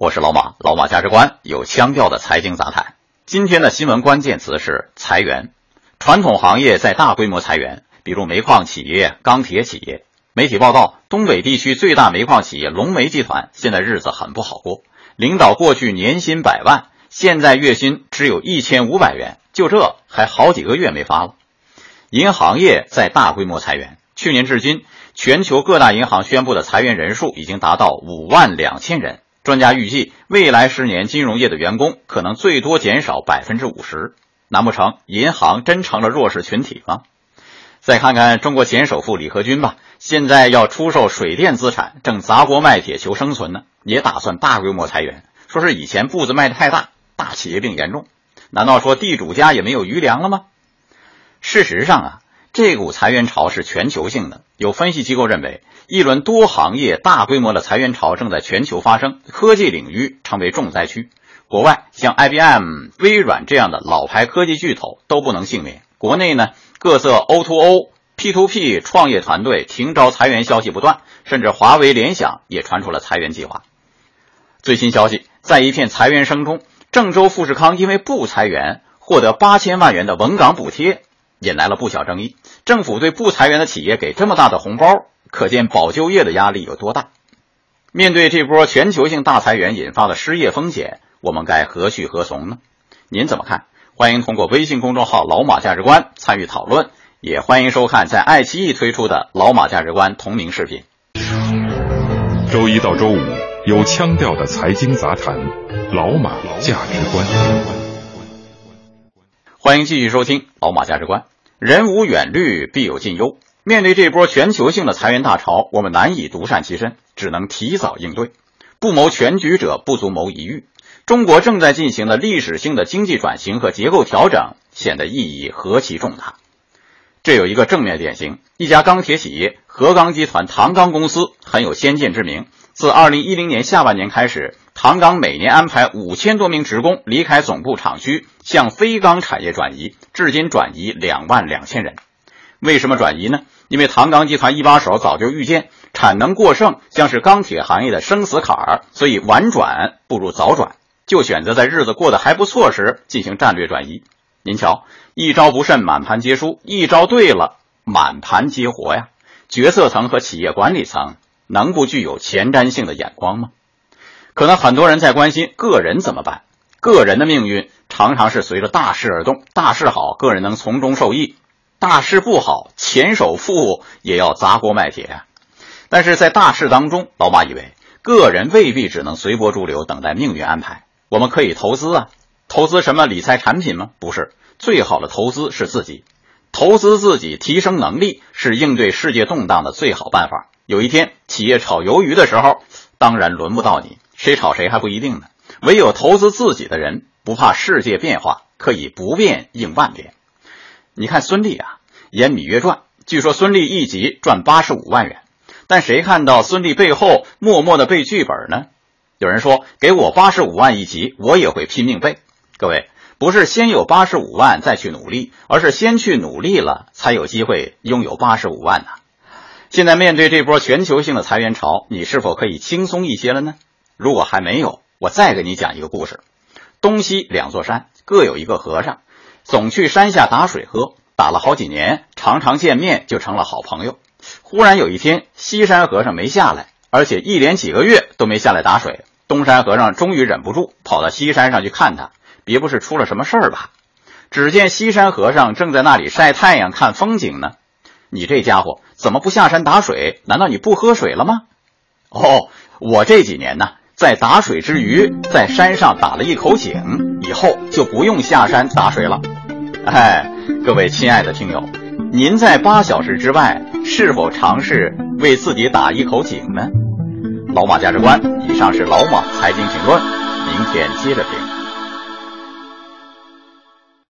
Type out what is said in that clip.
我是老马，老马价值观有腔调的财经杂谈。今天的新闻关键词是裁员，传统行业在大规模裁员，比如煤矿企业、钢铁企业。媒体报道，东北地区最大煤矿企业龙煤集团现在日子很不好过，领导过去年薪百万，现在月薪只有一千五百元，就这还好几个月没发了。银行业在大规模裁员，去年至今，全球各大银行宣布的裁员人数已经达到五万两千人。专家预计，未来十年金融业的员工可能最多减少百分之五十。难不成银行真成了弱势群体吗？再看看中国前首富李克军吧，现在要出售水电资产，正砸锅卖铁求生存呢，也打算大规模裁员，说是以前步子迈得太大，大企业病严重。难道说地主家也没有余粮了吗？事实上啊，这股裁员潮是全球性的。有分析机构认为，一轮多行业大规模的裁员潮正在全球发生，科技领域成为重灾区。国外像 IBM、微软这样的老牌科技巨头都不能幸免。国内呢，各色 O2O、P2P 创业团队停招裁员消息不断，甚至华为、联想也传出了裁员计划。最新消息，在一片裁员声中，郑州富士康因为不裁员，获得八千万元的稳岗补贴。引来了不小争议。政府对不裁员的企业给这么大的红包，可见保就业的压力有多大。面对这波全球性大裁员引发的失业风险，我们该何去何从呢？您怎么看？欢迎通过微信公众号“老马价值观”参与讨论，也欢迎收看在爱奇艺推出的《老马价值观》同名视频。周一到周五有腔调的财经杂谈，《老马价值观》。欢迎继续收听《老马价值观》。人无远虑，必有近忧。面对这波全球性的裁员大潮，我们难以独善其身，只能提早应对。不谋全局者，不足谋一域。中国正在进行的历史性的经济转型和结构调整，显得意义何其重大。这有一个正面典型：一家钢铁企业——河钢集团唐钢公司，很有先见之明。自二零一零年下半年开始，唐钢每年安排五千多名职工离开总部厂区，向非钢产业转移，至今转移两万两千人。为什么转移呢？因为唐钢集团一把手早就预见产能过剩将是钢铁行业的生死坎儿，所以晚转不如早转，就选择在日子过得还不错时进行战略转移。您瞧，一招不慎满盘皆输，一招对了满盘皆活呀！决策层和企业管理层。能不具有前瞻性的眼光吗？可能很多人在关心个人怎么办。个人的命运常常是随着大势而动，大势好，个人能从中受益；大势不好，前首富也要砸锅卖铁。但是在大势当中，老马以为个人未必只能随波逐流，等待命运安排。我们可以投资啊，投资什么理财产品吗？不是，最好的投资是自己，投资自己，提升能力是应对世界动荡的最好办法。有一天，企业炒鱿鱼的时候，当然轮不到你，谁炒谁还不一定呢。唯有投资自己的人，不怕世界变化，可以不变应万变。你看孙俪啊，演《芈月传》，据说孙俪一集赚八十五万元，但谁看到孙俪背后默默的背剧本呢？有人说，给我八十五万一集，我也会拼命背。各位，不是先有八十五万再去努力，而是先去努力了，才有机会拥有八十五万呢。现在面对这波全球性的裁员潮，你是否可以轻松一些了呢？如果还没有，我再给你讲一个故事：东西两座山各有一个和尚，总去山下打水喝，打了好几年，常常见面就成了好朋友。忽然有一天，西山和尚没下来，而且一连几个月都没下来打水。东山和尚终于忍不住，跑到西山上去看他，别不是出了什么事儿吧？只见西山和尚正在那里晒太阳看风景呢。你这家伙怎么不下山打水？难道你不喝水了吗？哦，我这几年呢，在打水之余，在山上打了一口井，以后就不用下山打水了。哎，各位亲爱的听友，您在八小时之外是否尝试为自己打一口井呢？老马价值观，以上是老马财经评论，明天接着听。